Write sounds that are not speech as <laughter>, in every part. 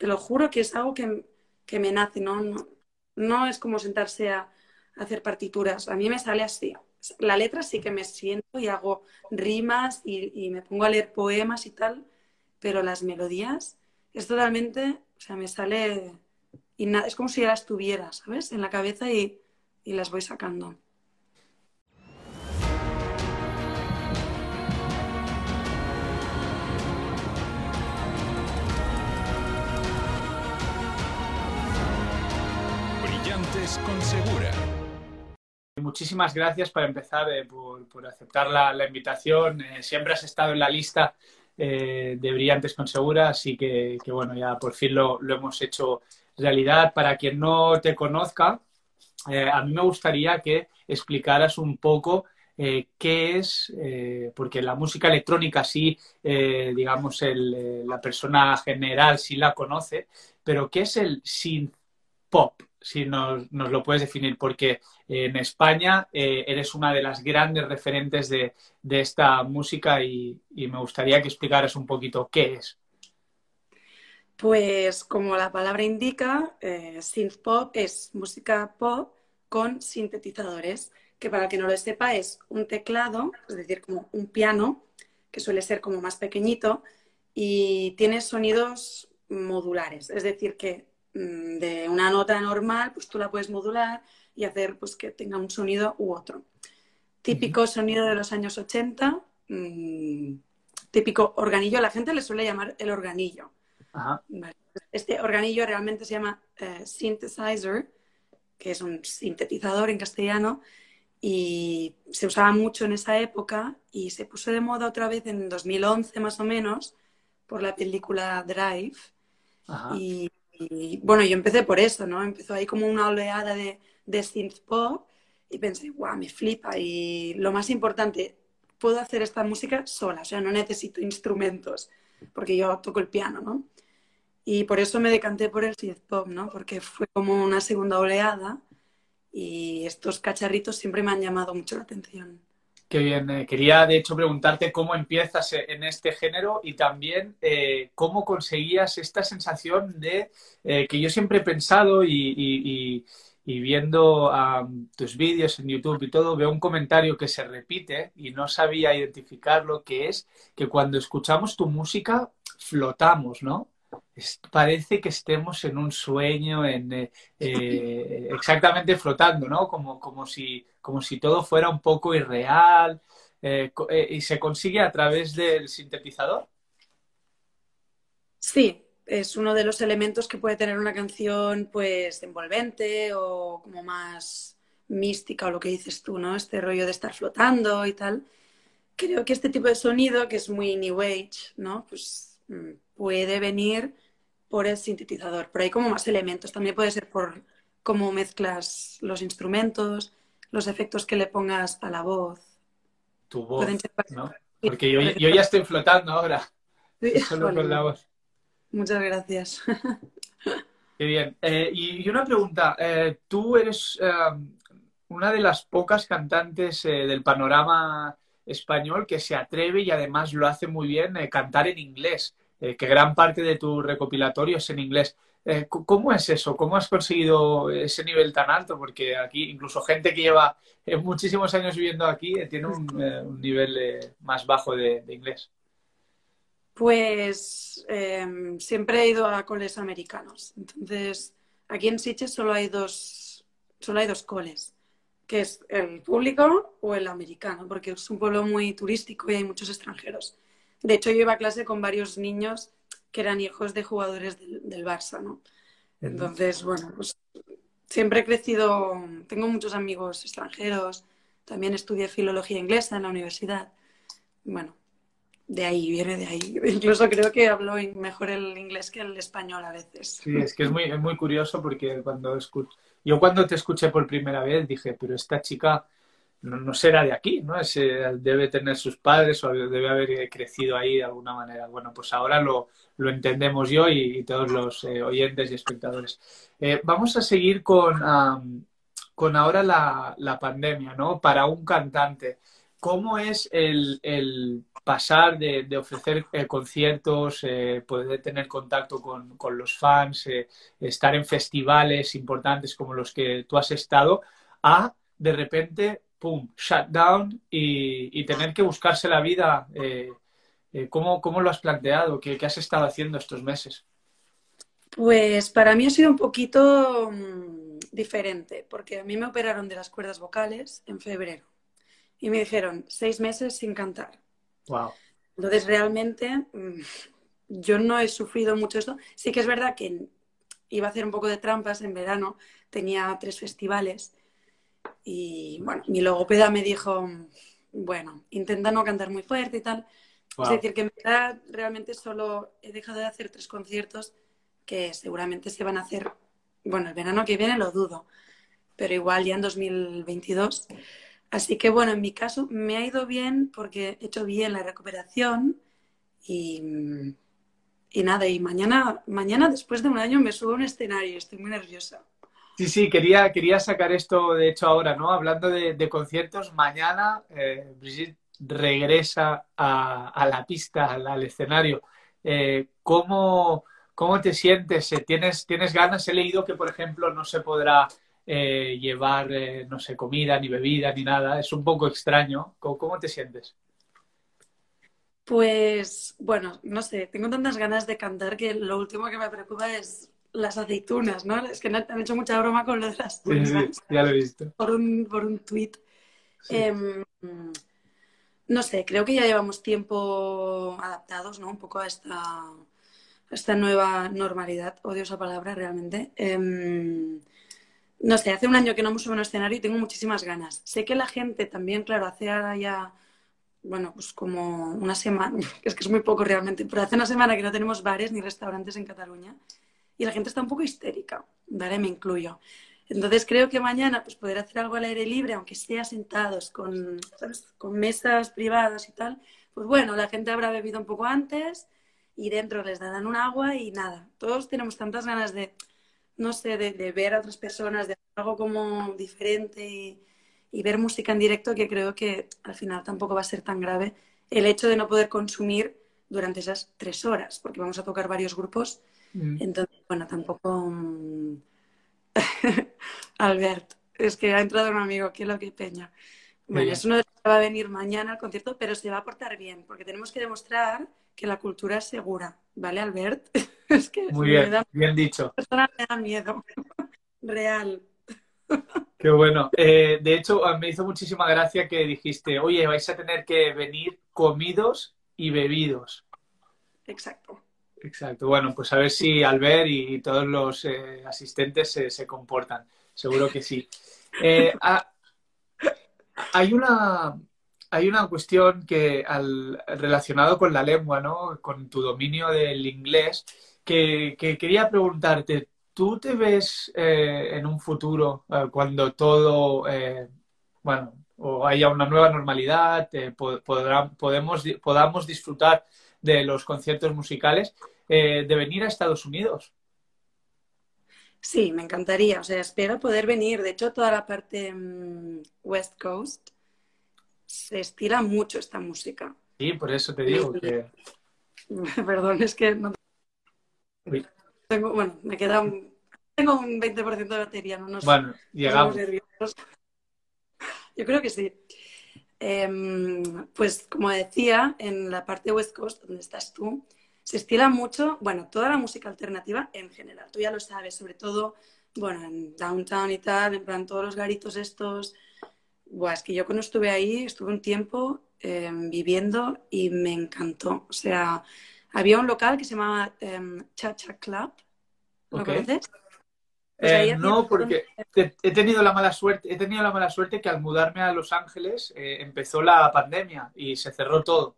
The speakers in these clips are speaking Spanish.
te lo juro que es algo que, me nace, ¿no? ¿no? es como sentarse a, hacer partituras, a mí me sale así. La letra sí que me siento y hago rimas y, me pongo a leer poemas y tal, pero las melodías es totalmente, o sea, me sale y es como si ya las tuviera, ¿sabes? En la cabeza y, y las voy sacando. Con Segura. Muchísimas gracias para empezar eh, por, aceptar la, invitación. Eh, siempre has estado en la lista eh, de Brillantes con Segura, así que, bueno, ya por fin lo, hemos hecho realidad. Para quien no te conozca, a mí me gustaría que explicaras un poco qué es, porque la música electrónica sí, digamos, la persona general sí la conoce, pero ¿qué es el synth pop? Si nos, nos, lo puedes definir, porque en España eh, eres una de las grandes referentes de, esta música y, me gustaría que explicaras un poquito qué es. Pues como la palabra indica, eh, synth pop es música pop con sintetizadores, que para que no lo sepa es un teclado, es decir, como un piano, que suele ser como más pequeñito, y tiene sonidos modulares, es decir, que de una nota normal, pues tú la puedes modular y hacer pues, que tenga un sonido u otro. Típico sonido de los años 80, mm, típico organillo, la gente le suele llamar el organillo. Este organillo realmente se llama eh, synthesizer, que es un sintetizador en castellano, y se usaba mucho en esa época y se puso de moda otra vez en 2011 más o menos por la película Drive. Y y bueno, yo empecé por eso, ¿no? Empezó ahí como una oleada de, de synth pop y pensé, guau, me flipa. Y lo más importante, puedo hacer esta música sola, o sea, no necesito instrumentos, porque yo toco el piano, ¿no? Y por eso me decanté por el synth pop, ¿no? Porque fue como una segunda oleada y estos cacharritos siempre me han llamado mucho la atención. Qué bien. Eh, quería, de hecho, preguntarte cómo empiezas eh, en este género y también eh, cómo conseguías esta sensación de que yo siempre he pensado y, viendo tus vídeos en YouTube y todo, veo un comentario que se repite y no sabía identificar lo que es que cuando escuchamos tu música flotamos, ¿no? parece que estemos en un sueño, en, eh, eh, exactamente flotando, ¿no? Como, como, si, como si todo fuera un poco irreal eh, y se consigue a través del sintetizador. Sí, es uno de los elementos que puede tener una canción pues envolvente o como más mística o lo que dices tú, ¿no? Este rollo de estar flotando y tal. Creo que este tipo de sonido, que es muy New Age, ¿no? Pues mm, puede venir por el sintetizador, pero hay como más elementos. También puede ser por cómo mezclas los instrumentos, los efectos que le pongas a la voz. Tu voz, ¿no? Porque yo, ya estoy flotando ahora. <laughs> Solo con la voz. Muchas gracias. <laughs> Qué bien. Eh, y, una pregunta. Eh, tú eres eh, una de las pocas cantantes del panorama español que se atreve y además lo hace muy bien cantar en inglés. Eh, que gran parte de tu recopilatorio es en inglés. Eh, ¿Cómo es eso? ¿Cómo has conseguido ese nivel tan alto? Porque aquí incluso gente que lleva eh, muchísimos años viviendo aquí tiene un, nivel más bajo de, inglés. Pues em, siempre he ido a coles americanos. Entonces, aquí en Sitges solo hay dos, solo hay dos coles, que es el público o el americano, porque es un pueblo muy turístico y hay muchos extranjeros. De hecho, yo iba a clase con varios niños que eran hijos de jugadores del, Barça, ¿no? Entonces, bueno, pues siempre he crecido, tengo muchos amigos extranjeros, también estudié filología inglesa en la universidad. Bueno, de ahí, viene de ahí. <laughs> Incluso creo que hablo mejor el inglés que el español a veces. Sí, es que es muy, es muy curioso porque cuando escucho... Yo cuando te escuché por primera vez dije, pero esta chica no, será de aquí, ¿no? debe tener sus padres o debe haber crecido ahí de alguna manera. Bueno, pues ahora lo, lo entendemos yo y, todos los eh, oyentes y espectadores. Eh, vamos a seguir con, con ahora la, la, pandemia, ¿no? Para un cantante. ¿cómo es el, pasar de, ofrecer eh, conciertos, poder tener contacto con, los fans, estar en festivales importantes como los que tú has estado, a de repente, ¡pum!, shutdown y, y tener que buscarse la vida? ¿cómo, ¿cómo, lo has planteado? ¿Qué, ¿Qué has estado haciendo estos meses? Pues para mí ha sido un poquito mm, diferente, porque a mí me operaron de las cuerdas vocales en febrero y me dijeron seis meses sin cantar. Wow. Entonces realmente mm, yo no he sufrido mucho esto. Sí que es verdad que iba a hacer un poco de trampas en verano, tenía tres festivales y bueno, mi logopeda me dijo, bueno, intenta no cantar muy fuerte y tal. Es decir, que en verdad realmente solo he dejado de hacer tres conciertos que seguramente se van a hacer, bueno, el verano que viene lo dudo, pero igual ya en 2022. Así que bueno, en mi caso me ha ido bien porque he hecho bien la recuperación y, y nada, y mañana, mañana después de un año me subo a un escenario, estoy muy nerviosa. Sí, sí, quería, quería sacar esto de hecho ahora, ¿no? Hablando de, conciertos, mañana eh, Brigitte regresa a, la pista, al, escenario. Eh, ¿cómo, ¿Cómo te sientes? Eh, ¿Tienes, ¿Tienes ganas? He leído que, por ejemplo, no se podrá llevar, no sé, comida, ni bebida, ni nada. Es un poco extraño. ¿Cómo, te sientes? Pues, bueno, no sé, tengo tantas ganas de cantar que lo último que me preocupa es las aceitunas, ¿no? Es que han hecho mucha broma con lo de las aceitunas. ya lo he visto. Por un, por un tuit. Em, no sé, creo que ya llevamos tiempo adaptados, ¿no? Un poco a esta esta nueva normalidad, odio esa palabra realmente. Em, no sé, hace un año que no me subo a un escenario y tengo muchísimas ganas. Sé que la gente también, claro, hace ahora ya, bueno, pues como una semana, <laughs> es que es muy poco realmente, pero hace una semana que no tenemos bares ni restaurantes en Cataluña y la gente está un poco histérica, ¿vale? Me incluyo. Entonces creo que mañana pues poder hacer algo al aire libre, aunque sea sentados con, con mesas privadas y tal, pues bueno, la gente habrá bebido un poco antes y dentro les darán un agua y nada. Todos tenemos tantas ganas de, no sé, de, ver a otras personas, de hacer algo como diferente y, ver música en directo que creo que al final tampoco va a ser tan grave el hecho de no poder consumir durante esas tres horas, porque vamos a tocar varios grupos. Mm. Entonces, bueno, tampoco... Mm, <laughs> Albert, es que ha entrado un amigo, que lo que peña. Bueno, es uno de los que va a venir mañana al concierto, pero se va a portar bien, porque tenemos que demostrar que la cultura es segura, ¿vale, Albert? <laughs> es que Muy bien, bien dicho. Persona me da miedo. <laughs> Real. Qué bueno. Eh, de hecho, me hizo muchísima gracia que dijiste, oye, vais a tener que venir comidos y bebidos. Exacto. Exacto. Bueno, pues a ver si Albert y todos los eh, asistentes se, comportan. Seguro que sí. Eh, hay una, hay una cuestión que al, relacionado con la lengua, ¿no? Con tu dominio del inglés, que, quería preguntarte, ¿tú te ves eh, en un futuro eh, cuando todo, eh, bueno, o haya una nueva normalidad, podemos, podamos disfrutar de los conciertos musicales, de venir a Estados Unidos? Sí, me encantaría. O sea, espero poder venir. De hecho, toda la parte mm, West Coast se estira mucho esta música. Sí, por eso te digo que... <laughs> Perdón, es que no... Tengo, bueno, me queda un... Tengo un 20% de batería, no nos... Bueno, llegamos. Yo creo que sí. Em, pues como decía, en la parte West Coast, donde estás tú, se estila mucho, bueno, toda la música alternativa en general. Tú ya lo sabes, sobre todo, bueno, en Downtown y tal, en plan todos los garitos estos, Buah, es que yo cuando estuve ahí, estuve un tiempo em, viviendo y me encantó. O sea, había un local que se llamaba em, Chacha Club. ¿Lo conoces? Pues eh, no, porque he tenido la mala suerte, he tenido la mala suerte que al mudarme a Los Ángeles eh, empezó la pandemia y se cerró todo.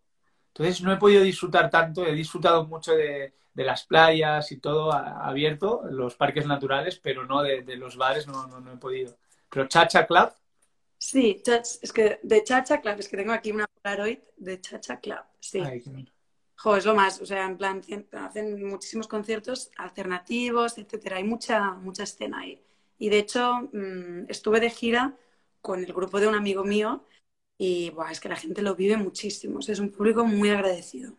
Entonces no he podido disfrutar tanto, he disfrutado mucho de, las playas y todo abierto, los parques naturales, pero no de, los bares, no, no, no he podido. Pero Chacha Club Sí, es que de Chacha Club, es que tengo aquí una Polaroid de Chacha Club, sí. Es lo más, o sea, en plan, hacen muchísimos conciertos alternativos, etcétera, hay mucha, mucha escena ahí. Y de hecho, mm, estuve de gira con el grupo de un amigo mío y buah, es que la gente lo vive muchísimo. es un público muy agradecido.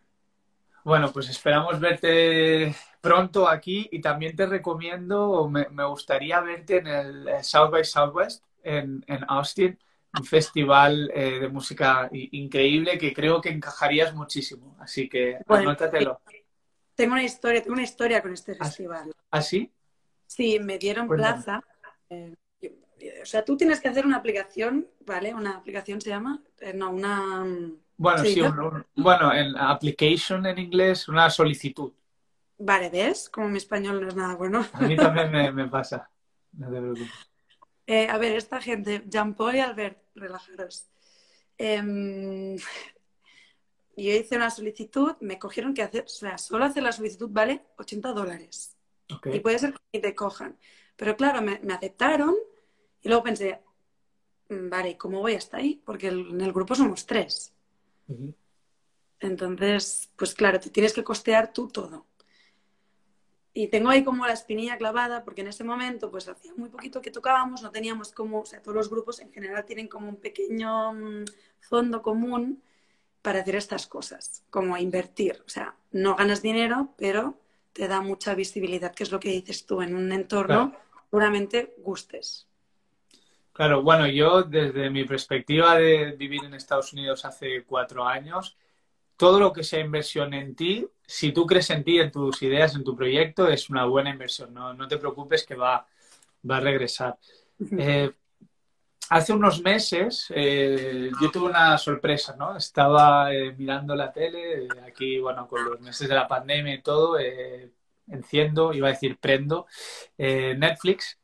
Bueno, pues esperamos verte pronto aquí y también te recomiendo, me, me gustaría verte en el eh, South by Southwest en, en Austin, un festival eh, de música increíble que creo que encajarías muchísimo. Así que anótatelo. Eh, tengo una historia, tengo una historia con este ¿Ah, festival. ¿Ah, sí? Sí, me dieron plaza. o sea, tú tienes que hacer una aplicación, ¿vale? Una aplicación se llama, no, una bueno, sí, bueno, en application en inglés, una solicitud. Vale, ¿ves? Como mi español no es nada bueno. A mí también <laughs> me, pasa. No te preocupes. Eh, a ver, esta gente, Jean-Paul y Albert, relajaros. Em, yo hice una solicitud, me cogieron que hacer, o sea, solo hacer la solicitud vale 80 dólares. Y puede ser que te cojan. Pero claro, me, aceptaron y luego pensé, mm, vale, ¿cómo voy hasta ahí? Porque en el grupo somos tres. Entonces, pues claro, te tienes que costear tú todo. Y tengo ahí como la espinilla clavada, porque en ese momento, pues hacía muy poquito que tocábamos, no teníamos como, o sea, todos los grupos en general tienen como un pequeño mm, fondo común para hacer estas cosas, como invertir. O sea, no ganas dinero, pero te da mucha visibilidad, que es lo que dices tú, en un entorno puramente gustes. Claro, bueno, yo desde mi perspectiva de vivir en Estados Unidos hace cuatro años, todo lo que sea inversión en ti, si tú crees en ti, en tus ideas, en tu proyecto, es una buena inversión. No, te preocupes que va, va a regresar. Eh, hace unos meses eh, yo tuve una sorpresa, ¿no? Estaba eh, mirando la tele, aquí, bueno, con los meses de la pandemia y todo, enciendo, iba a decir prendo, Netflix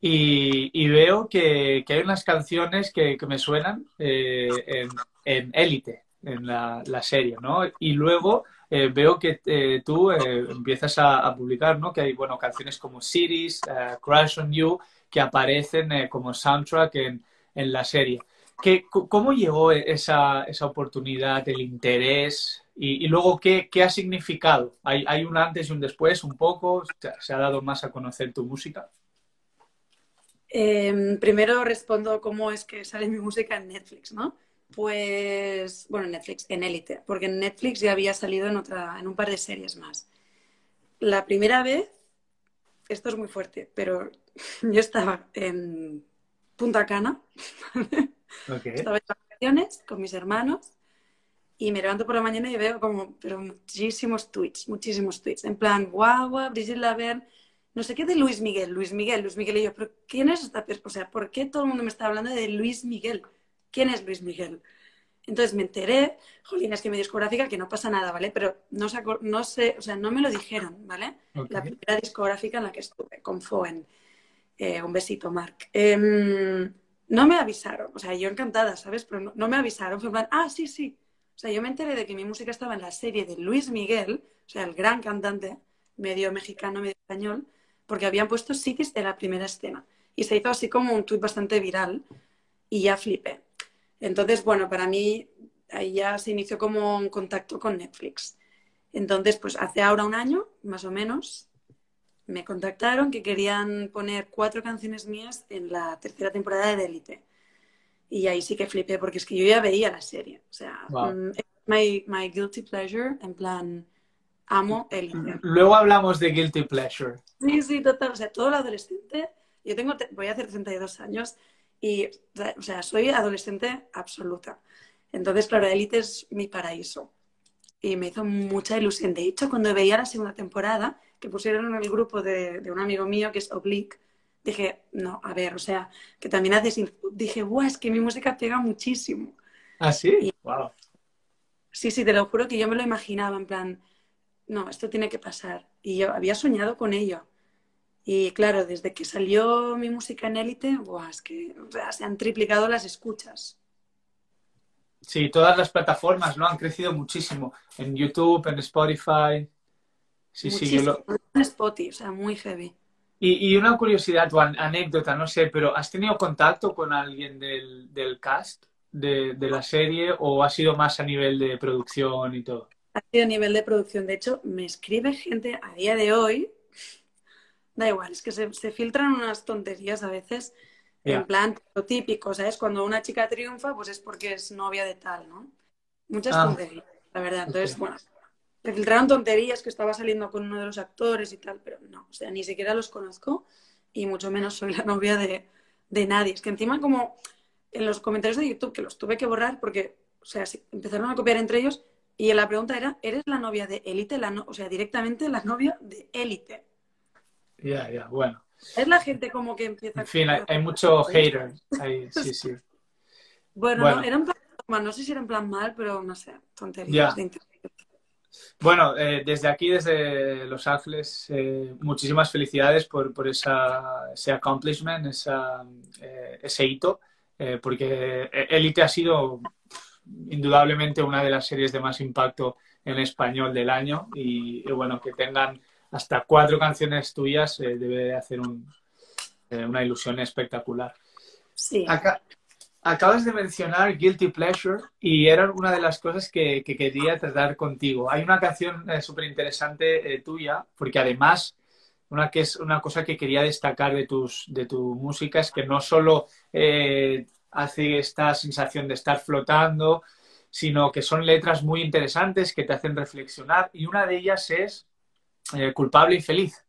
y, veo que, hay unas canciones que, me suenan en Élite, en, la, serie, ¿no? Y luego eh, veo que eh, tú empiezas a, publicar, ¿no? Que hay, bueno, canciones como Cities, Crash on You, que aparecen como soundtrack en, la serie. ¿Qué, ¿Cómo llegó esa, esa oportunidad, el interés? Y, luego, ¿qué, ¿qué, ha significado? ¿Hay, ¿Hay un antes y un después, un poco? ¿Se ha dado más a conocer tu música? Em, primero respondo cómo es que sale mi música en Netflix, ¿no? Pues, bueno, en Netflix, en Élite, porque en Netflix ya había salido en, otra, en un par de series más. La primera vez, esto es muy fuerte, pero <laughs> yo estaba en Punta Cana, <laughs> estaba en vacaciones con mis hermanos y me levanto por la mañana y veo como pero muchísimos tweets, muchísimos tweets, en plan, guau, guau, Brigitte Laverne no sé qué de Luis Miguel, Luis Miguel, Luis Miguel. Y yo, pero ¿quién es esta persona? O sea, ¿por qué todo el mundo me está hablando de Luis Miguel? ¿Quién es Luis Miguel? Entonces me enteré, jolín, es que mi discográfica, que no pasa nada, ¿vale? Pero no, no sé, o sea, no me lo dijeron, ¿vale? La primera discográfica en la que estuve, con Foen. Eh, un besito, Mark. Em, no me avisaron, o sea, yo encantada, ¿sabes? Pero no, me avisaron, fue en plan, ah, sí, sí. O sea, yo me enteré de que mi música estaba en la serie de Luis Miguel, o sea, el gran cantante, medio mexicano, medio español, porque habían puesto cities de la primera escena. Y se hizo así como un tweet bastante viral y ya flipé. Entonces, bueno, para mí ahí ya se inició como un contacto con Netflix. Entonces, pues hace ahora un año, más o menos, me contactaron que querían poner cuatro canciones mías en la tercera temporada de Elite. Y ahí sí que flipé, porque es que yo ya veía la serie. O sea, mm, my, my guilty pleasure, en plan, amo el Luego hablamos de guilty pleasure. Sí, sí, total. O sea, todo el adolescente. Yo tengo, voy a hacer 32 años y, o sea, soy adolescente absoluta. Entonces, claro, Elite es mi paraíso. Y me hizo mucha ilusión. De hecho, cuando veía la segunda temporada, que pusieron en el grupo de, un amigo mío que es Oblique, dije, no, a ver, o sea, que también haces. Dije, guau, es que mi música pega muchísimo. ¿Ah, sí? wow. Sí, sí, te lo juro que yo me lo imaginaba, en plan, no, esto tiene que pasar. Y yo había soñado con ello. Y claro, desde que salió mi música en élite, es que se han triplicado las escuchas. Sí, todas las plataformas ¿no? han crecido muchísimo. En YouTube, en Spotify. Sí, sí. En Spotify, o sea, muy heavy. Y, una curiosidad o anécdota, no sé, pero ¿has tenido contacto con alguien del, cast de, de la serie o ha sido más a nivel de producción y todo? ha sido a nivel de producción. De hecho, me escribe gente a día de hoy, da igual, es que se, filtran unas tonterías a veces, En plan, lo típico, ¿sabes? Cuando una chica triunfa, pues es porque es novia de tal, ¿no? Muchas Ah. tonterías, la verdad. Entonces, bueno, me filtraron tonterías que estaba saliendo con uno de los actores y tal, pero no, o sea, ni siquiera los conozco y mucho menos soy la novia de, de nadie. Es que encima como en los comentarios de YouTube, que los tuve que borrar porque, o sea, se empezaron a copiar entre ellos y la pregunta era, ¿eres la novia de élite? La no- o sea, directamente la novia de élite. Ya, ya, bueno. Es la gente como que empieza... En fin, hay, hay mucho hater ahí, <laughs> sí, sí. Bueno, Bueno. No, era en plan, no sé si era en plan mal, pero no sé, tonterías Ya. de internet. Bueno, eh, desde aquí, desde Los Ángeles, eh, muchísimas felicidades por, por esa, ese accomplishment, esa, eh, ese hito, eh, porque Elite ha sido indudablemente una de las series de más impacto en español del año y, y bueno, que tengan hasta cuatro canciones tuyas eh, debe hacer un, eh, una ilusión espectacular. Sí. Acá- acabas de mencionar Guilty Pleasure y era una de las cosas que, que quería tratar contigo. Hay una canción súper interesante tuya, porque además, una, que es una cosa que quería destacar de, tus, de tu música es que no solo eh, hace esta sensación de estar flotando, sino que son letras muy interesantes que te hacen reflexionar y una de ellas es eh, Culpable y Feliz.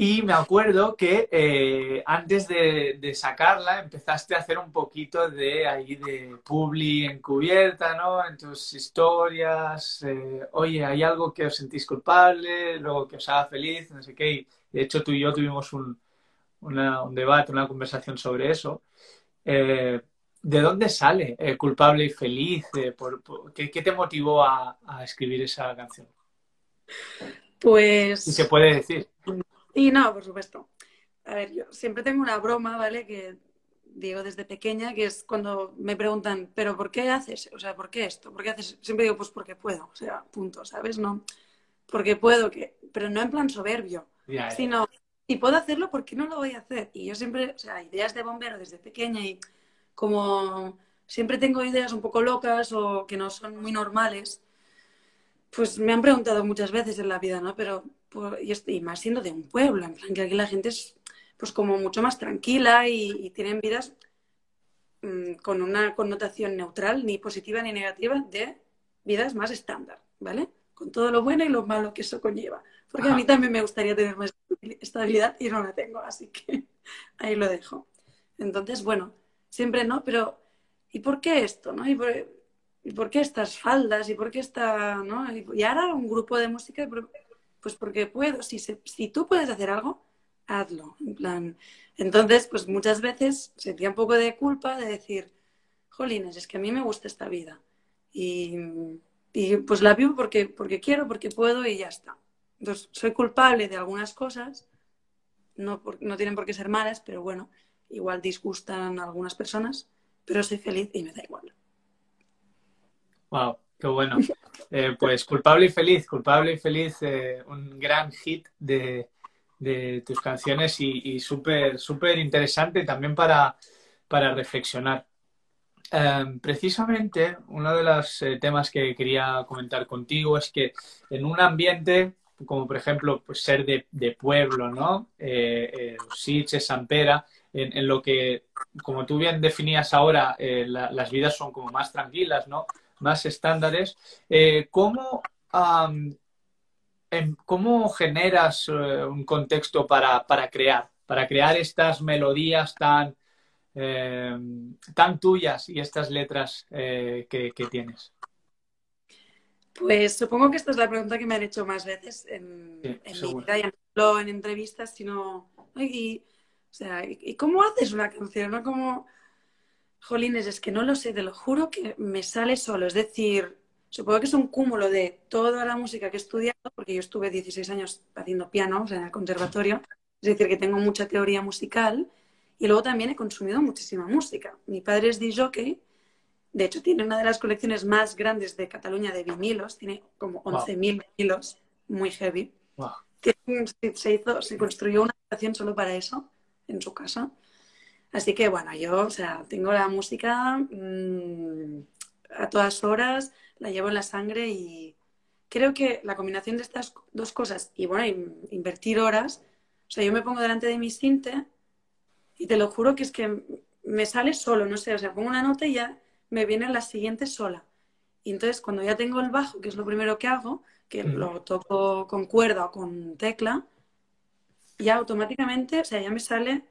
Y me acuerdo que eh, antes de, sacarla empezaste a hacer un poquito de ahí de publi encubierta, ¿no? En tus historias. Eh, Oye, ¿hay algo que os sentís culpable? Luego que os haga feliz, no sé qué. Y de hecho tú y yo tuvimos un, un debate, una conversación sobre eso. ¿De dónde sale culpable y feliz? ¿qué, ¿qué, te motivó a escribir esa canción? Pues... Si se puede decir. Y no, por supuesto. A ver, yo siempre tengo una broma, ¿vale? Que digo desde pequeña, que es cuando me preguntan, ¿pero por qué haces? O sea, ¿por qué esto? ¿Por qué haces? Siempre digo, pues porque puedo. O sea, punto, ¿sabes? No, porque puedo, que... pero no en plan soberbio, yeah, sino, si puedo hacerlo, ¿por qué no lo voy a hacer? Y yo siempre, o sea, ideas de bombero desde pequeña y como siempre tengo ideas un poco locas o que no son muy normales, pues me han preguntado muchas veces en la vida, ¿no? Pero, pues, y, más siendo de un pueblo, en plan que aquí la gente es pues como mucho más tranquila y, y tienen vidas mmm, con una connotación neutral, ni positiva ni negativa, de vidas más estándar, ¿vale? Con todo lo bueno y lo malo que eso conlleva. Porque Ajá. a mí también me gustaría tener más estabilidad y no la tengo, así que <laughs> ahí lo dejo. Entonces, bueno, siempre no, pero ¿y por qué esto, no? ¿Y por, ¿y por qué estas faldas? ¿Y por qué esta, no? Y, ahora un grupo de música, pues porque puedo. Si, se, si tú puedes hacer algo, hazlo. En plan, entonces, pues muchas veces sentía un poco de culpa de decir, jolines, es que a mí me gusta esta vida. Y, y pues la vivo porque, porque quiero, porque puedo y ya está. Entonces, soy culpable de algunas cosas, no, por, no tienen por qué ser malas, pero bueno, igual disgustan a algunas personas, pero soy feliz y me da igual. Wow, qué bueno. Eh, pues culpable y feliz, culpable y feliz, eh, un gran hit de, tus canciones y, y súper, súper interesante también para, para reflexionar. Um, precisamente uno de los eh, temas que quería comentar contigo es que en un ambiente como por ejemplo pues ser de, pueblo, ¿no? Eh, Sitges, Sampera, en, lo que, como tú bien definías ahora, la, las vidas son como más tranquilas, ¿no? Más estándares. Eh, ¿cómo, um, en, ¿Cómo generas un contexto para, para crear? Para crear estas melodías tan, eh, tan tuyas y estas letras eh, que, que, tienes? Pues supongo que esta es la pregunta que me han hecho más veces en, sí, en mi vida, ya no solo en entrevistas, sino. Y, o sea, ¿y cómo haces una canción? ¿No? Como. Jolines, es que no lo sé, te lo juro que me sale solo. Es decir, supongo que es un cúmulo de toda la música que he estudiado, porque yo estuve 16 años haciendo piano, o sea, en el conservatorio. Es decir, que tengo mucha teoría musical. Y luego también he consumido muchísima música. Mi padre es DJ, de hecho tiene una de las colecciones más grandes de Cataluña de vinilos, tiene como 11.000 wow. vinilos, muy heavy. Wow. Se, hizo, se construyó una habitación solo para eso en su casa. Así que bueno, yo, o sea, tengo la música mmm, a todas horas, la llevo en la sangre y creo que la combinación de estas dos cosas y bueno, invertir horas, o sea, yo me pongo delante de mi cinte Y te lo juro que es que me sale solo, no sé, o sea, pongo una nota y ya me viene la siguiente sola. Y entonces cuando ya tengo el bajo, que es lo primero que hago, que lo toco con cuerda o con tecla, ya automáticamente, o sea, ya me sale,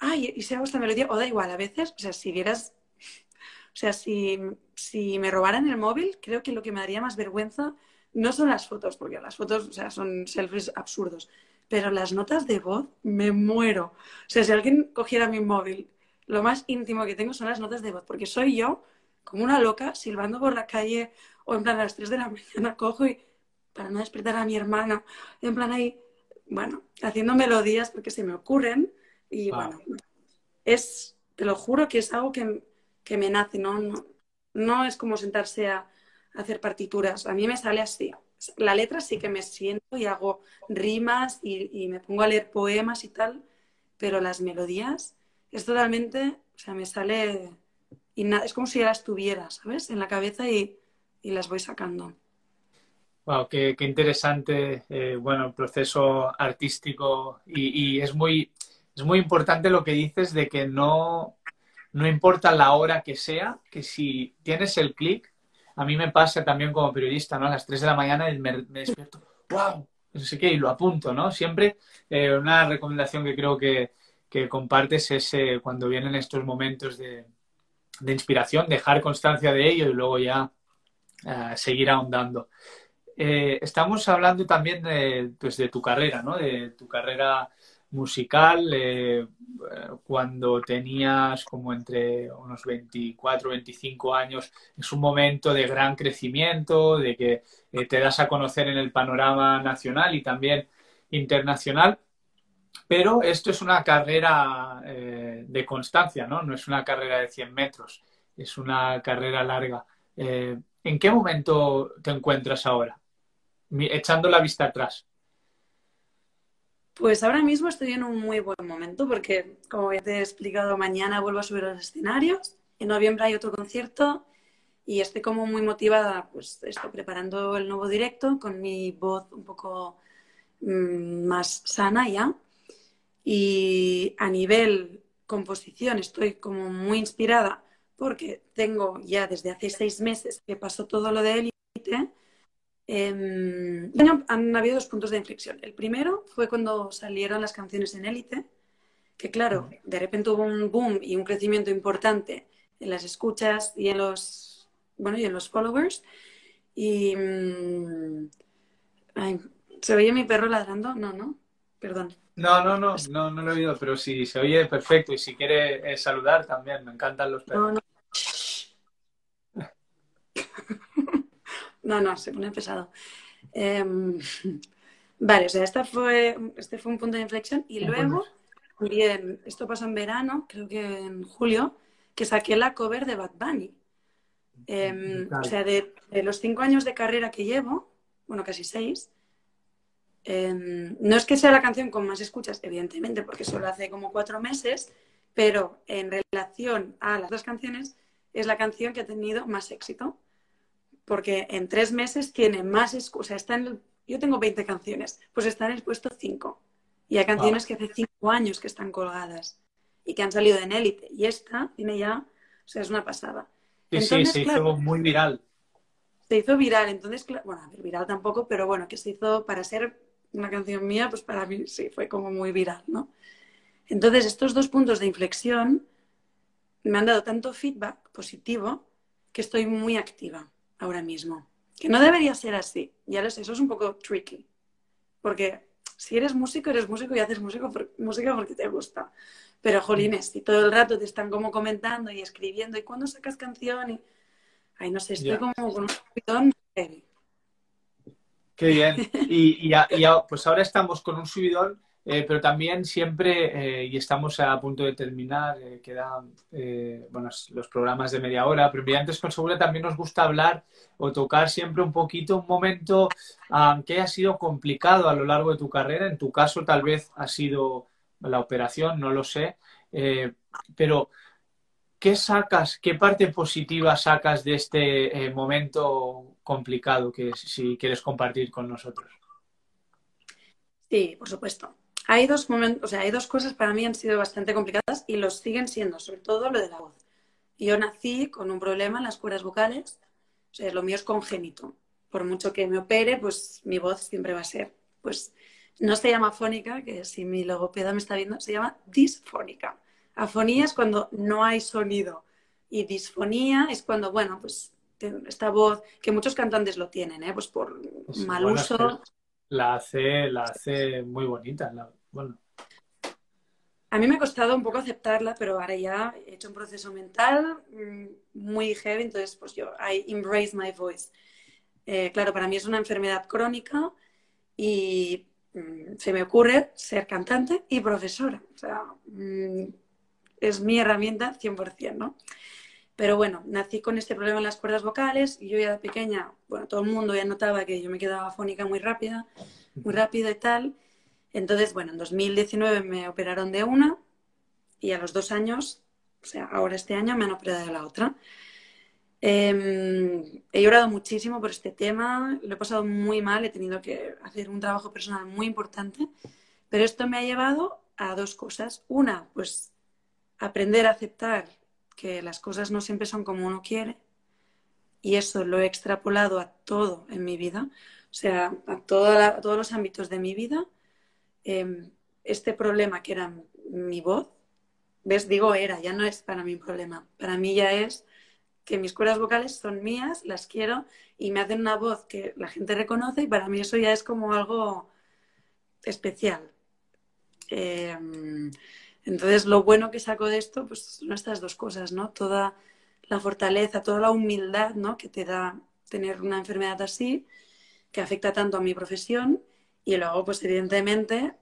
ay, y si hago esta melodía, o da igual, a veces, o sea, si vieras, o sea, si, si me robaran el móvil, creo que lo que me daría más vergüenza no son las fotos, porque las fotos, o sea, son selfies absurdos, pero las notas de voz me muero. O sea, si alguien cogiera mi móvil, lo más íntimo que tengo son las notas de voz, porque soy yo como una loca silbando por la calle o en plan a las 3 de la <laughs> mañana cojo y para no despertar a mi hermana, en plan ahí, bueno, haciendo melodías porque se me ocurren y bueno, es, te lo juro que es algo que, que me nace, ¿no? ¿no? No es como sentarse a hacer partituras, a mí me sale así. La letra sí que me siento y hago rimas y, y me pongo a leer poemas y tal, pero las melodías es totalmente, o sea, me sale y es como si ya las tuviera, ¿sabes? En la cabeza y, y las voy sacando. Wow, qué, qué interesante, eh, bueno, el proceso artístico y, y, es muy es muy importante lo que dices de que no, no importa la hora que sea, que si tienes el clic, a mí me pasa también como periodista, ¿no? A las 3 de la mañana me, me despierto, wow, no sé qué, y lo apunto, ¿no? Siempre eh, una recomendación que creo que, que compartes es eh, cuando vienen estos momentos de, de inspiración, dejar constancia de ello y luego ya uh, seguir ahondando. Eh, estamos hablando también de, pues, de tu carrera, ¿no? De tu carrera musical, eh, cuando tenías como entre unos 24, 25 años, es un momento de gran crecimiento, de que eh, te das a conocer en el panorama nacional y también internacional. Pero esto es una carrera eh, de constancia, ¿no? No es una carrera de 100 metros, es una carrera larga. ¿En qué momento te encuentras ahora? Echando la vista atrás. Pues ahora mismo estoy en un muy buen momento porque, como ya te he explicado, mañana vuelvo a subir a los escenarios. En noviembre hay otro concierto y estoy como muy motivada, pues estoy preparando el nuevo directo con mi voz un poco mmm, más sana ya. Y a nivel composición estoy como muy inspirada porque tengo ya desde hace seis meses que pasó todo lo de élite. Eh, han habido dos puntos de inflexión. El primero fue cuando salieron las canciones en élite, que claro, de repente hubo un boom y un crecimiento importante en las escuchas y en los, bueno, y en los followers. Y mm, ay, ¿se oye mi perro ladrando? No, no, perdón. No, no, no, no, no lo he oído, pero si se oye perfecto y si quiere eh, saludar también, me encantan los perros. No, no. No, no, se pone pesado. Eh, <laughs> vale, o sea, esta fue, este fue un punto de inflexión y luego, bien, esto pasó en verano, creo que en julio, que saqué la cover de Bad Bunny. Eh, o sea, de, de los cinco años de carrera que llevo, bueno, casi seis, eh, no es que sea la canción con más escuchas, evidentemente, porque solo hace como cuatro meses, pero en relación a las dos canciones es la canción que ha tenido más éxito, porque en tres meses tiene más sea, está en el... Yo tengo 20 canciones, pues está en el puesto 5. Y hay canciones que hace cinco años que están colgadas y que han salido en élite. Y esta tiene ya, o sea, es una pasada. Sí, Entonces, sí, se claro, hizo muy viral. Se hizo viral, entonces, bueno, viral tampoco, pero bueno, que se hizo para ser una canción mía, pues para mí sí fue como muy viral, ¿no? Entonces, estos dos puntos de inflexión me han dado tanto feedback positivo que estoy muy activa ahora mismo. Que no debería ser así. Ya lo sé, eso es un poco tricky. Porque si eres músico, eres músico y haces músico por, música porque te gusta. Pero, jolines, si todo el rato te están como comentando y escribiendo, ¿y cuándo sacas canción? Y, ay, no sé, estoy yeah. como con un subidón. Qué bien. Y, y, y, pues ahora estamos con un subidón, eh, pero también siempre, eh, y estamos a punto de terminar, eh, quedan bueno, los programas de media hora, pero antes con Segura también nos gusta hablar o tocar siempre un poquito un momento um, que haya sido complicado a lo largo de tu carrera. En tu caso tal vez ha sido la operación, no lo sé, pero ¿qué sacas, qué parte positiva sacas de este eh, momento complicado que si quieres compartir con nosotros? Sí, por supuesto. Hay dos momentos, o sea, hay dos cosas para mí han sido bastante complicadas y los siguen siendo, sobre todo lo de la voz. Yo nací con un problema en las cuerdas vocales, o sea, lo mío es congénito. Por mucho que me opere, pues mi voz siempre va a ser, pues no se llama fónica, que si mi logopeda me está viendo, se llama disfónica. Afonía es cuando no hay sonido y disfonía es cuando, bueno, pues esta voz, que muchos cantantes lo tienen, ¿eh? pues por mal uso. la hace, la hace muy bonita. A mí me ha costado un poco aceptarla, pero ahora ya he hecho un proceso mental mm, muy heavy, entonces pues yo, I embrace my voice. Eh, claro, para mí es una enfermedad crónica y mm, se me ocurre ser cantante y profesora. O sea, mm, es mi herramienta 100%, ¿no? Pero bueno, nací con este problema en las cuerdas vocales y yo ya de pequeña, bueno, todo el mundo ya notaba que yo me quedaba fónica muy rápida, muy rápido y tal. Entonces, bueno, en 2019 me operaron de una y a los dos años, o sea, ahora este año me han operado de la otra. Em, he llorado muchísimo por este tema, lo he pasado muy mal, he tenido que hacer un trabajo personal muy importante, pero esto me ha llevado a dos cosas. Una, pues aprender a aceptar que las cosas no siempre son como uno quiere. Y eso lo he extrapolado a todo en mi vida, o sea, a, todos los ámbitos de mi vida. Em, este problema que era mi voz, ves, digo era, ya no es para mí un problema. Para mí ya es que mis cuerdas vocales son mías, las quiero y me hacen una voz que la gente reconoce y para mí eso ya es como algo especial. Em, entonces, lo bueno que saco de esto, pues son estas dos cosas, ¿no? Toda la fortaleza, toda la humildad, ¿no? Que te da tener una enfermedad así, que afecta tanto a mi profesión, y luego, pues evidentemente,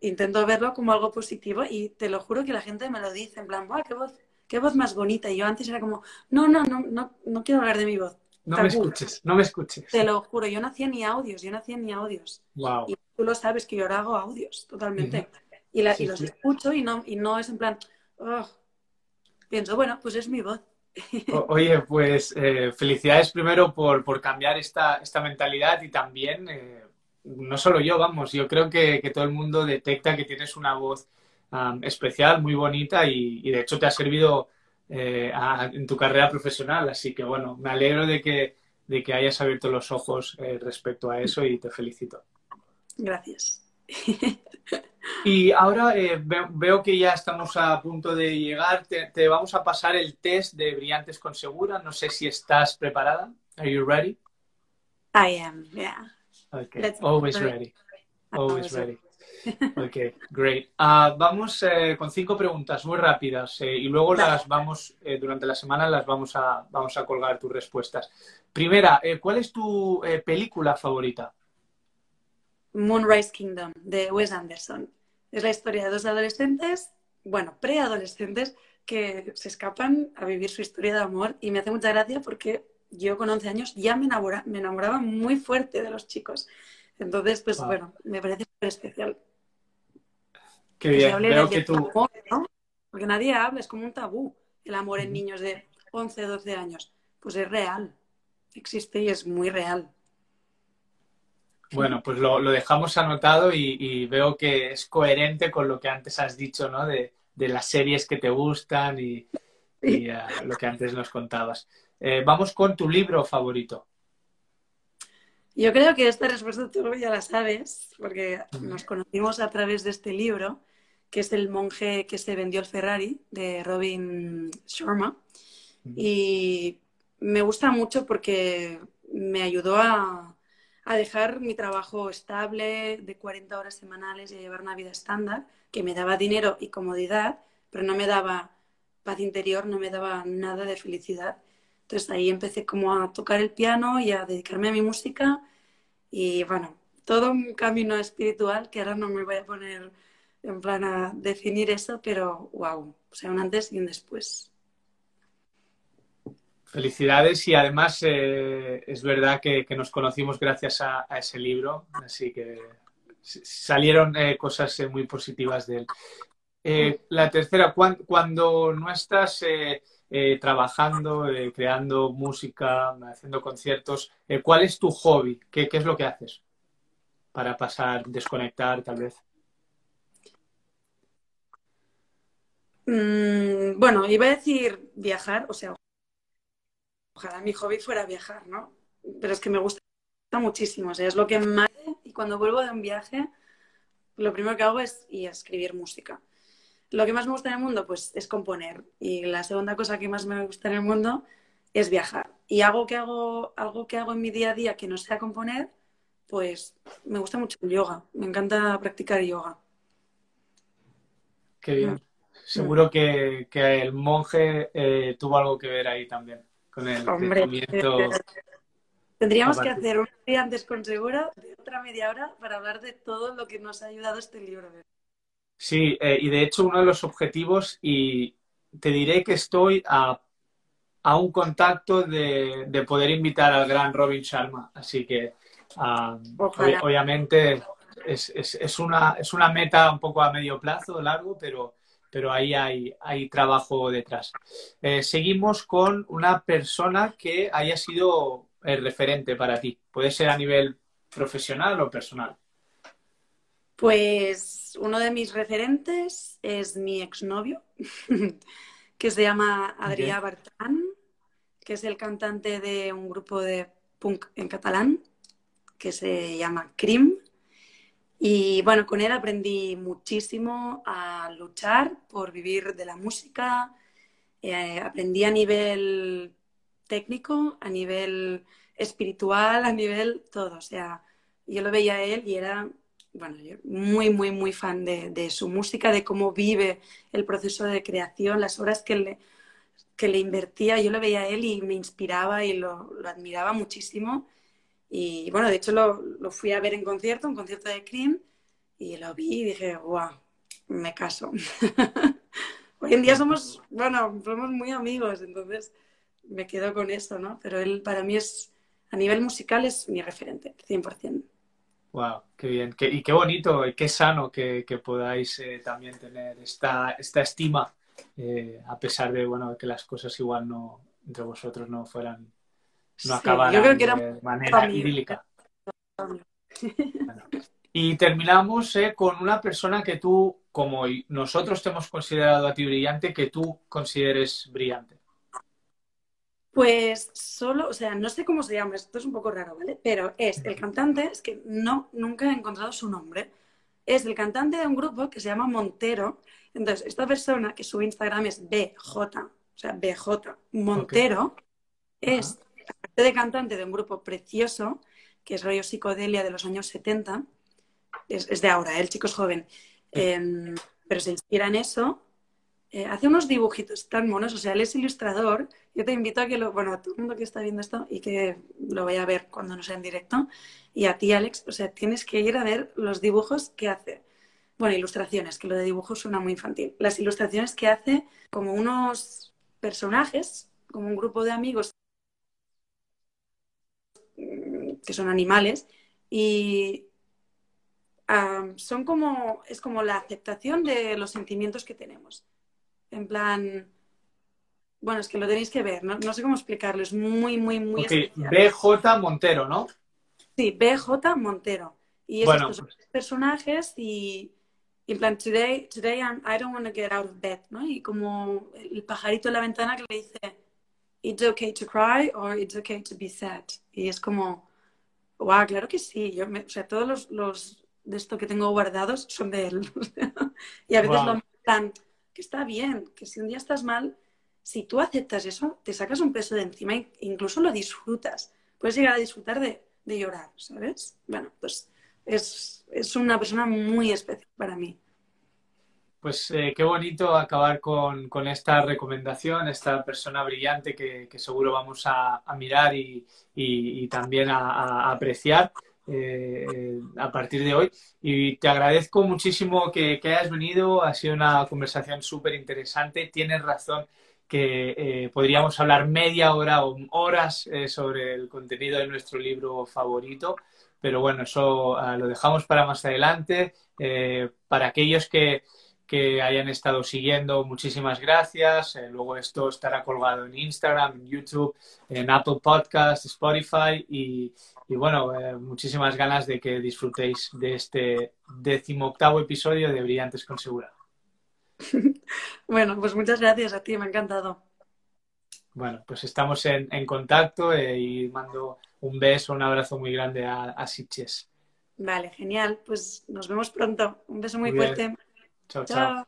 intento verlo como algo positivo y te lo juro que la gente me lo dice, en plan, ¡buah, qué voz, qué voz más bonita! Y yo antes era como, no, no, no, no, no quiero hablar de mi voz. No me escuches, no me escuches. Te lo juro, yo no hacía ni audios, yo no hacía ni audios. Wow. Y tú lo sabes que yo ahora hago audios, totalmente y, los escucho y no, y no es en plan, oh". pienso, bueno, pues es mi voz. Oye, pues eh, felicidades primero por, por cambiar esta, esta, mentalidad y también, eh, no solo yo, vamos, yo creo que, que, todo el mundo detecta que tienes una voz especial, muy bonita y, de hecho te ha servido eh, en tu carrera profesional. Así que bueno, me alegro de que, de que hayas abierto los ojos respecto a eso y te felicito. Gracias. <laughs> Y ahora eh, veo que ya estamos a punto de llegar. Te, vamos a pasar el test de Brillantes con Segura. No sé si estás preparada. Are you ready? I am, yeah. Okay. Always ready. Always ready. <laughs> Ok, great. Ah, vamos eh, con cinco preguntas muy rápidas eh, y luego las vamos, durante la semana las vamos a, vamos a colgar tus respuestas. Primera, ¿cuál es tu película favorita? Moonrise Kingdom, de Wes Anderson. Es la historia de dos adolescentes, bueno, preadolescentes, que se escapan a vivir su historia de amor y me hace mucha gracia porque yo con 11 años ya me, me enamoraba muy fuerte de los chicos. Entonces, pues bueno, me parece súper especial. Qué bien, veo que tú... Porque nadie habla, es como un tabú el amor en niños de 11, 12 años. Pues es real, existe y es muy real. Bueno, pues lo, dejamos anotado y, veo que es coherente con lo que antes has dicho, ¿no? De, las series que te gustan y, eh, lo que antes nos contabas. Eh, vamos con tu libro favorito. Yo creo que esta respuesta tú ya la sabes, porque nos conocimos a través de este libro, que es El monje que se vendió el Ferrari, de Robin Sharma. Y me gusta mucho porque me ayudó a, a dejar mi trabajo estable de 40 horas semanales y a llevar una vida estándar que me daba dinero y comodidad, pero no me daba paz interior, no me daba nada de felicidad. Entonces ahí empecé como a tocar el piano y a dedicarme a mi música y bueno, todo un camino espiritual que ahora no me voy a poner en plan a definir eso, pero wow, o sea, un antes y un después. Felicidades y además eh, es verdad que, nos conocimos gracias a, ese libro, así que salieron eh, cosas eh, muy positivas de él. la tercera, cuando, no estás trabajando, creando música, haciendo conciertos, ¿cuál es tu hobby? ¿Qué, ¿Qué, es lo que haces para pasar, desconectar tal vez? Mm, bueno, iba a decir viajar, o sea, ojalá mi hobby fuera viajar, ¿no? Pero es que me gusta muchísimo, o sea, es lo que más... Y cuando vuelvo de un viaje, lo primero que hago es a escribir música. Lo que más me gusta en el mundo, pues, es componer. Y la segunda cosa que más me gusta en el mundo es viajar. Y algo que hago, algo que hago en mi día a día que no sea componer, pues me gusta mucho el yoga. Me encanta practicar yoga. Qué bien. Mm. Seguro que, el monje eh, tuvo algo que ver ahí también con el Hombre, <laughs> Tendríamos que hacer un día antes con Segura de otra media hora para hablar de todo lo que nos ha ayudado este libro. Sí, eh, y de hecho uno de los objetivos, y te diré que estoy a, un contacto de, poder invitar al gran Robin Sharma, así que ah, obviamente es, una, es una meta un poco a medio plazo, largo, pero, pero ahí hay, hay trabajo detrás. Eh, seguimos con una persona que haya sido el referente para ti. Puede ser a nivel profesional o personal. Pues uno de mis referentes es mi exnovio, <laughs> que se llama Adrià Bartran, que es el cantante de un grupo de punk en catalán, que se llama Crim. Y bueno, con él aprendí muchísimo a luchar por vivir de la música. Eh, aprendí a nivel técnico, a nivel espiritual, a nivel todo. O sea, yo lo veía a él y era bueno, yo muy, muy, muy fan de, su música, de cómo vive el proceso de creación, las horas que le, que le invertía. Yo lo veía a él y me inspiraba y lo, admiraba muchísimo. Y bueno, de hecho lo, fui a ver en concierto, un concierto de Cream, y lo vi y dije, wow, me caso. <laughs> Hoy en día somos, bueno, somos muy amigos, entonces me quedo con eso, ¿no? Pero él para mí es, a nivel musical es mi referente, 100%. Wow, qué bien. y qué bonito y qué sano que, podáis eh, también tener esta, esta estima, eh, a pesar de bueno, que las cosas igual no entre vosotros no fueran, no acabaran de manera idílica. <laughs> Y terminamos eh, con una persona que tú, como nosotros te hemos considerado a ti brillante, que tú consideres brillante. Pues solo, o sea, no sé cómo se llama, esto es un poco raro, ¿vale? Pero es el cantante, es que no, nunca he encontrado su nombre. Es el cantante de un grupo que se llama Montero. Entonces, esta persona, que su Instagram es BJ, o sea, BJ Montero, es, aparte de cantante de un grupo precioso, que es rollo psicodelia de los años 70, es, de ahora, ¿eh? el chico es joven, em, pero se inspira en eso eh, hace unos dibujitos tan monos, o sea, él es ilustrador. Yo te invito a que lo, bueno, a todo el mundo que está viendo esto y que lo vaya a ver cuando no sea en directo, y a ti, Alex, o sea, tienes que ir a ver los dibujos que hace. Bueno, ilustraciones, que lo de dibujos suena muy infantil. Las ilustraciones que hace como unos personajes, como un grupo de amigos mm, que son animales, y son como, es como la aceptación de los sentimientos que tenemos. En plan, bueno, es que lo tenéis que ver, no, sé cómo explicarlo, es muy, muy, muy BJ Montero, ¿no? Sí, BJ Montero. Y esos bueno, pues personajes y, en plan, today, today I don't want to get out of bed, ¿no? Y como el pajarito en la ventana que le dice, it's okay to cry or it's okay to be sad. Y es como, wow, claro que sí. Yo o sea, todos los, los, de esto que tengo guardados son de él. <laughs> y a veces lo plan que está bien, que si un día estás mal, si tú aceptas eso, te sacas un peso de encima e incluso lo disfrutas. Puedes llegar a disfrutar de, llorar, ¿sabes? Bueno, pues es, una persona muy especial para mí. Pues eh, qué bonito acabar con, esta recomendación, esta persona brillante que, seguro vamos a, mirar y, también a apreciar. Eh, a partir de hoy. Y te agradezco muchísimo que, hayas venido. Ha sido una conversación súper interesante. Tienes razón que eh, podríamos hablar media hora o horas eh, sobre el contenido de nuestro libro favorito. Pero bueno, eso ah, lo dejamos para más adelante. para aquellos que, que hayan estado siguiendo, muchísimas gracias. luego esto estará colgado en Instagram, en YouTube, en Apple Podcast, Spotify y, y bueno, eh, muchísimas ganas de que disfrutéis de este decimoctavo episodio de Brillantes con Segura. <laughs> bueno, pues muchas gracias a ti, me ha encantado. Bueno, pues estamos en, contacto eh, y mando un beso, un abrazo muy grande a, a Sitges. Vale, genial. Pues nos vemos pronto. Un beso muy, fuerte. 悄悄。